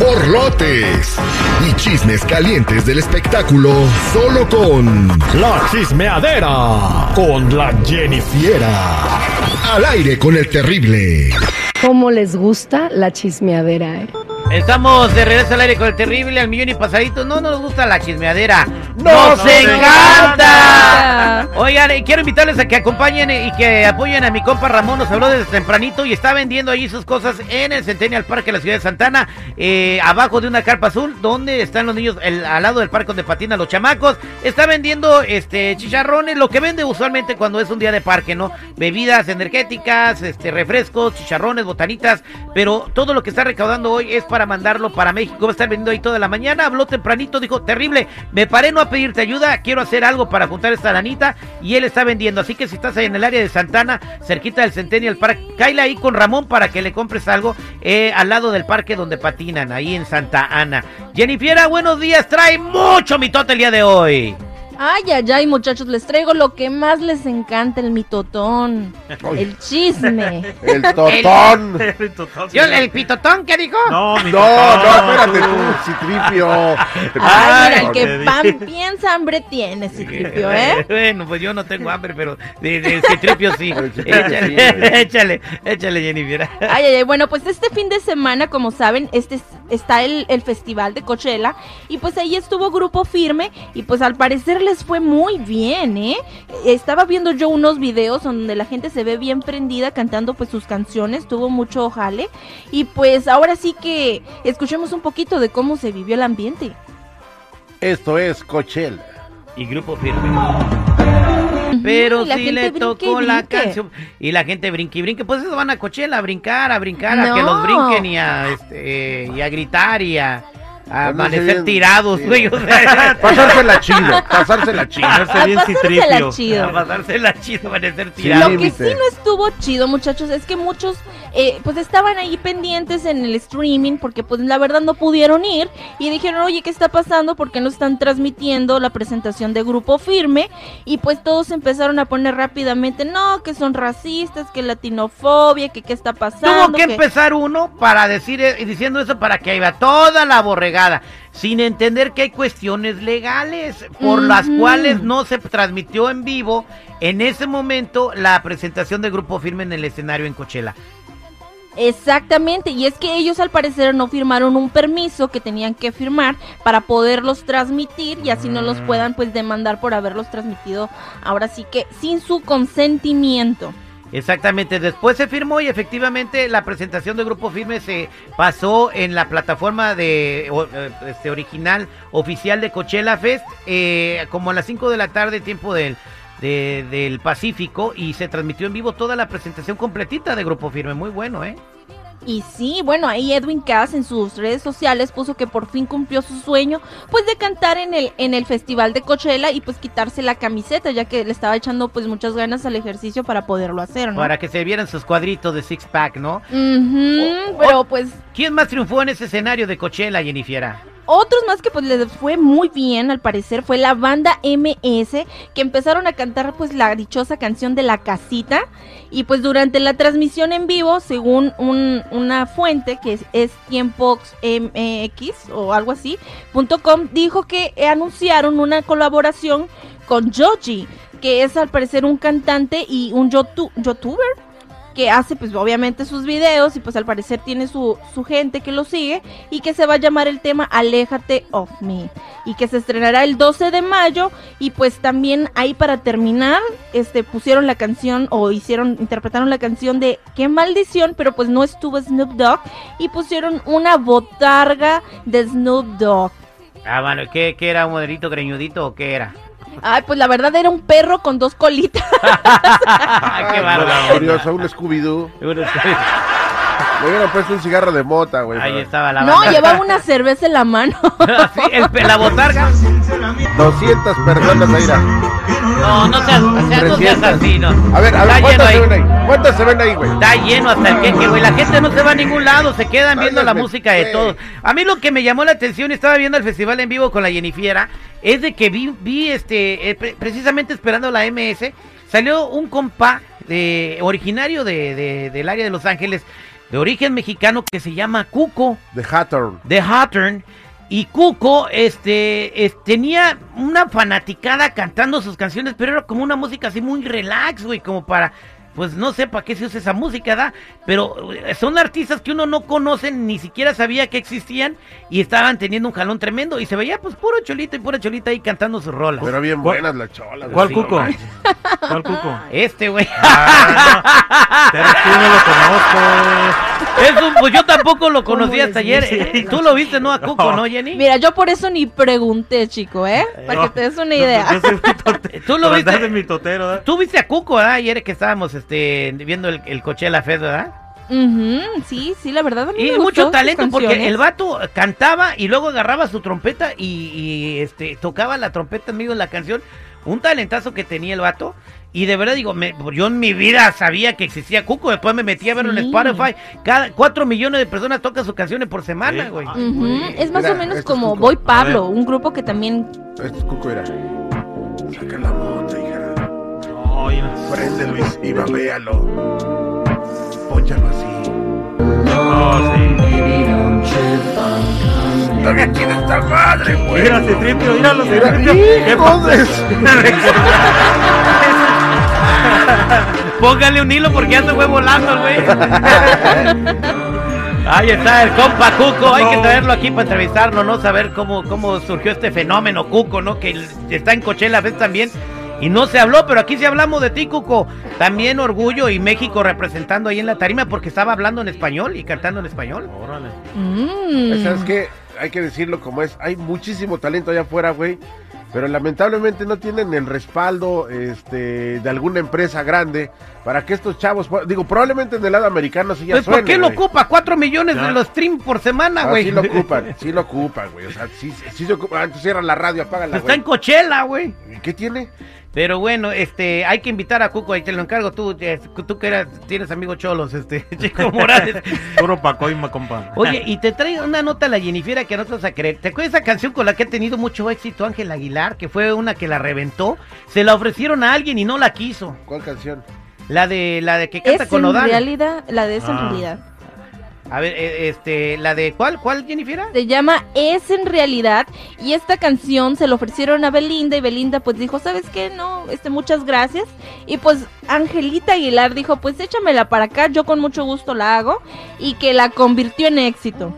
borlotes y chismes calientes del espectáculo solo con La chismeadera con la Jennifiera. Al aire con el terrible. ¿Cómo les gusta la chismeadera, eh? Estamos de regreso al aire con el terrible al millón y pasadito. No nos gusta la chismeadera. ¡Nos, ¡Nos encanta! Oigan, eh, quiero invitarles a que acompañen eh, y que apoyen a mi compa Ramón. Nos habló desde tempranito y está vendiendo ahí sus cosas en el Centennial Park de la ciudad de Santana. eh, abajo de una carpa azul, donde están los niños, el- al lado del parque donde patinan los chamacos. Está vendiendo este chicharrones, lo que vende usualmente cuando es un día de parque, ¿no? Bebidas energéticas, este refrescos, chicharrones, botanitas. Pero todo lo que está recaudando hoy es para mandarlo para México. Va a estar vendiendo ahí toda la mañana. Habló tempranito, dijo, terrible, me paré no a pedirte ayuda, quiero hacer algo para juntar esta lanita. Y él está vendiendo. Así que si estás ahí en el área de Santana, cerquita del Centennial Park, cáile ahí con Ramón para que le compres algo eh, al lado del parque donde patinan, ahí en Santa Ana. Jennifiera, buenos días, trae mucho mitote el día de hoy. Ay, ay, ay, muchachos, les traigo lo que más les encanta, el mitotón, el chisme. El totón. Yo, ¿El pitotón qué dijo? No, mi No, no, espérate tú, Citripio. Ay, mira, el que pan piensa hambre tiene, Citripio, ¿eh? Bueno, pues yo no tengo hambre, pero de, de citripio sí. El échale, sí. échale, échale, Jennifer. Ay, ay, ay, bueno, pues este fin de semana, como saben, este es- está el, el festival de Coachella y pues ahí estuvo Grupo Firme y pues al parecer les fue muy bien, ¿eh? Estaba viendo yo unos videos donde la gente se ve bien prendida cantando pues sus canciones, tuvo mucho jale y pues ahora sí que escuchemos un poquito de cómo se vivió el ambiente. Esto es Coachella. Y grupo firme. Pero la sí le tocó la canción. Y la gente brinque y brinque. Pues eso van a Coachella, a brincar, a brincar, a que los brinquen y a, este, y a gritar y a, a Pues no sé amanecer tirados, güey. o sea, Pasársela chido, pasársela chido. A bien pasársela citripio. chido. a pasársela chido, amanecer Sí. tirados. Lo que sí no estuvo chido, muchachos, es que muchos eh, pues estaban ahí pendientes en el streaming porque pues la verdad no pudieron ir y dijeron, oye, ¿qué está pasando? Porque no están transmitiendo la presentación de Grupo Firme y pues todos empezaron a poner rápidamente, no, que son racistas, que latinofobia, que qué está pasando. Tuvo que empezar uno para decir eh, diciendo eso para que iba toda la borregada, sin entender que hay cuestiones legales por las cuales no se transmitió en vivo en ese momento la presentación de Grupo Firme en el escenario en Coachella. Exactamente, y es que ellos al parecer no firmaron un permiso que tenían que firmar para poderlos transmitir y así no los Mm. puedan pues demandar por haberlos transmitido ahora sí que sin su consentimiento. Exactamente, después se firmó y efectivamente la presentación de Grupo Firme se pasó en la plataforma de o- eh, este original oficial de Coachella Fest eh, como a las 5 de la tarde tiempo del de- del Pacífico y se transmitió en vivo toda la presentación completita de Grupo Firme, muy bueno, ¿eh? Y sí, bueno, ahí Edwin Cass en sus redes sociales puso que por fin cumplió su sueño, pues de cantar en el en el festival de Coachella y pues quitarse la camiseta, ya que le estaba echando pues muchas ganas al ejercicio para poderlo hacer, ¿no? Para que se vieran sus cuadritos de six pack, ¿no? O- pero o- pues ¿Quién más triunfó en ese escenario de Coachella, Jennifiera? Otros más que pues les fue muy bien al parecer fue la banda MS que empezaron a cantar pues la dichosa canción de la casita. Y pues durante la transmisión en vivo según un- una fuente que es, es Tiempox MX o algo así com dijo que anunciaron una colaboración con Joji que es al parecer un cantante y un youtuber que hace pues obviamente sus videos y pues al parecer tiene su, su gente que lo sigue y que se va a llamar el tema Aléjate of Me y que se estrenará el 12 de mayo y pues también ahí para terminar este pusieron la canción o hicieron interpretaron la canción de Qué maldición pero pues no estuvo Snoop Dogg y pusieron una botarga de Snoop Dogg Ah, bueno, ¿qué, qué era? ¿Un modelito greñudito o qué era? Ay, pues la verdad era un perro con dos colitas. Ay, qué bárbaro. Curioso, un Scooby-Doo. Le hubieran puesto un cigarro de mota, güey. Ahí estaba la No, llevaba una cerveza en la mano. Sí, el la botarga. 200 personas ahí. No, no seas, o sea, no seas 300. así, no. A ver, a ver, ¿cuántas se ven ahí? ¿Cuántas se ven ahí, güey? Está lleno hasta el queque, güey. La gente no se va a ningún lado, se quedan viendo la música de todos. A mí lo que me llamó la atención, estaba viendo el festival en vivo con la Jennifiera, es de que vi, vi este, eh, pre- precisamente esperando la MS, salió un compa de, originario de, de- del área de Los Ángeles, de origen mexicano, que se llama Cuco, The Hatter. de Hawthorne. Y Cuco este, es- tenía una fanaticada cantando sus canciones, pero era como una música así muy relax, güey, como para, pues no sé para qué se usa esa música, ¿da? Pero eh, son artistas que uno no conoce, ni siquiera sabía que existían y estaban teniendo un jalón tremendo y se veía pues puro cholito y pura cholita ahí cantando sus rolas. Pero bien ¿Cuál- buenas las cholas. ¿Cuál Sí, cuco? no. ¿Cuál cuco? Este, güey. Pero tú no lo conozco. Es un- pues yo tampoco lo conocí ¿Cómo hasta ayer. Eh, Tú lo viste, ¿no? A Cuco, No. ¿no, Jenny? Mira, yo por eso ni pregunté, chico, ¿eh? Para que te des una idea. Yo soy mi totero. Tú lo viste. de ¿verdad? Tú viste a Cuco, ¿verdad? Ayer que estábamos este, viendo el, el Coachella Fest, ¿verdad? Ujú, sí, sí, la verdad. A mí Y gustó mucho sus talento porque canciones. el vato cantaba y luego agarraba su trompeta y, y, este tocaba la trompeta en medio de la canción. Un talentazo que tenía el vato. Y de verdad digo, me- yo en mi vida sabía que existía Cuco. Después me metí a verlo en. Spotify. Cada cuatro millones de personas tocan sus canciones por semana, Sí. güey. Es más Mira, o menos este es como Cuco. Voy Pablo, un grupo que también Este es cuco, mira. Saca la mota, hija. Ay, no. Prende Luis y babéalo. Pónchalo así. No, sí. Está bien chida esta madre, güey. Mira, Citripio, míralo, Mira, Citripio. ¿Qué pasa? Póngale un hilo porque ya se fue volando, güey. Ahí está el compa Cuco, hay que traerlo aquí para entrevistarlo, ¿no? Saber cómo, cómo surgió este fenómeno Cuco, ¿no? Que está en Coachella vez también. Y no se habló, pero aquí sí hablamos de ti, Cuco. También orgullo y México representando ahí en la tarima porque estaba hablando en español y cantando en español. Órale. mm, ¿Sabes qué? Hay que decirlo como es. Hay muchísimo talento allá afuera, güey. Pero lamentablemente no tienen el respaldo este, de alguna empresa grande para que estos chavos, digo, probablemente en el lado americano sí ya Pues, ¿Por suene, qué lo güey. ocupa? Cuatro millones Ya. de los streams por semana, Ah, güey. sí lo ocupan, sí lo ocupan, güey. O sea, sí, sí se ocupan. Ah, tú cierra la radio, apágala, Está en güey. Coachella, güey. ¿Y ¿Qué tiene? Pero bueno, este, hay que invitar a Cuco, ahí te lo encargo tú, eh, tú que eras, tienes amigos cholos, este, Chico Morales. Puro Pacoima, compa. Oye, y te traigo una nota a la Jennifer que no te vas a creer. ¿Te acuerdas esa canción con la que ha tenido mucho éxito Ángel Aguilar? Que fue una que la reventó. Se la ofrecieron a alguien y no la quiso. ¿Cuál canción? La de la de que canta es con en Nodal. realidad, la de esa en Ah. realidad. A ver, eh, este, la de ¿cuál? ¿Cuál Jennifer? Se llama Es en realidad y esta canción se lo ofrecieron a Belinda y Belinda pues dijo, ¿sabes qué? No, este, muchas gracias. Y pues Angelita Aguilar dijo, pues échamela para acá, yo con mucho gusto la hago y que la convirtió en éxito.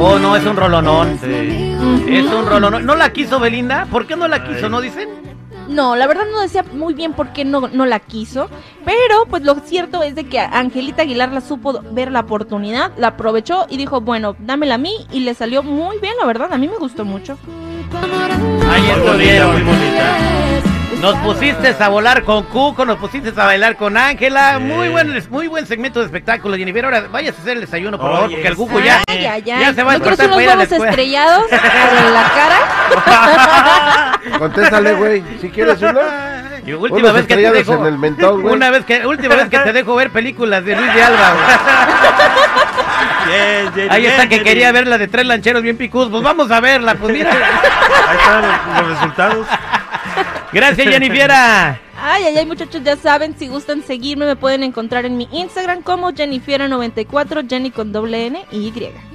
Oh, no, es un rolonón. Sí. Es un rolonón. ¿No la quiso Belinda? ¿Por qué no la quiso? ¿No dicen? No, la verdad no decía muy bien por qué no, no la quiso, pero pues lo cierto es de que Angelita Aguilar la supo ver la oportunidad, la aprovechó y dijo, bueno, dámela a mí y le salió muy bien, la verdad, a mí me gustó mucho. Estuvieron. muy bonita. Nos pusiste a volar con Cuco, nos pusiste a bailar con Ángela. Sí. Muy buen, muy buen segmento de espectáculo, Jennifer. Ahora vayas a hacer el desayuno, por favor, porque el Cuco ya, Ay, ay, ya ay. se va a despertar para ir a la escuela. estrellados en la cara. Contéstale, güey. Si quieres uno. Y última vez que te estrellados dejo, en el mentón, güey. una vez que, última vez que te dejo ver películas de Luis de Alba. güey. Bien, Jenny, Ahí está que quería ver la de tres lancheros bien picudos. Pues vamos a verla, pues mira. Ahí están los, los resultados. Gracias, Jennifer. Ay, ay, ay, muchachos, ya saben, si gustan seguirme, me pueden encontrar en mi Instagram como Jennifiera94, Jenny con doble N y Y.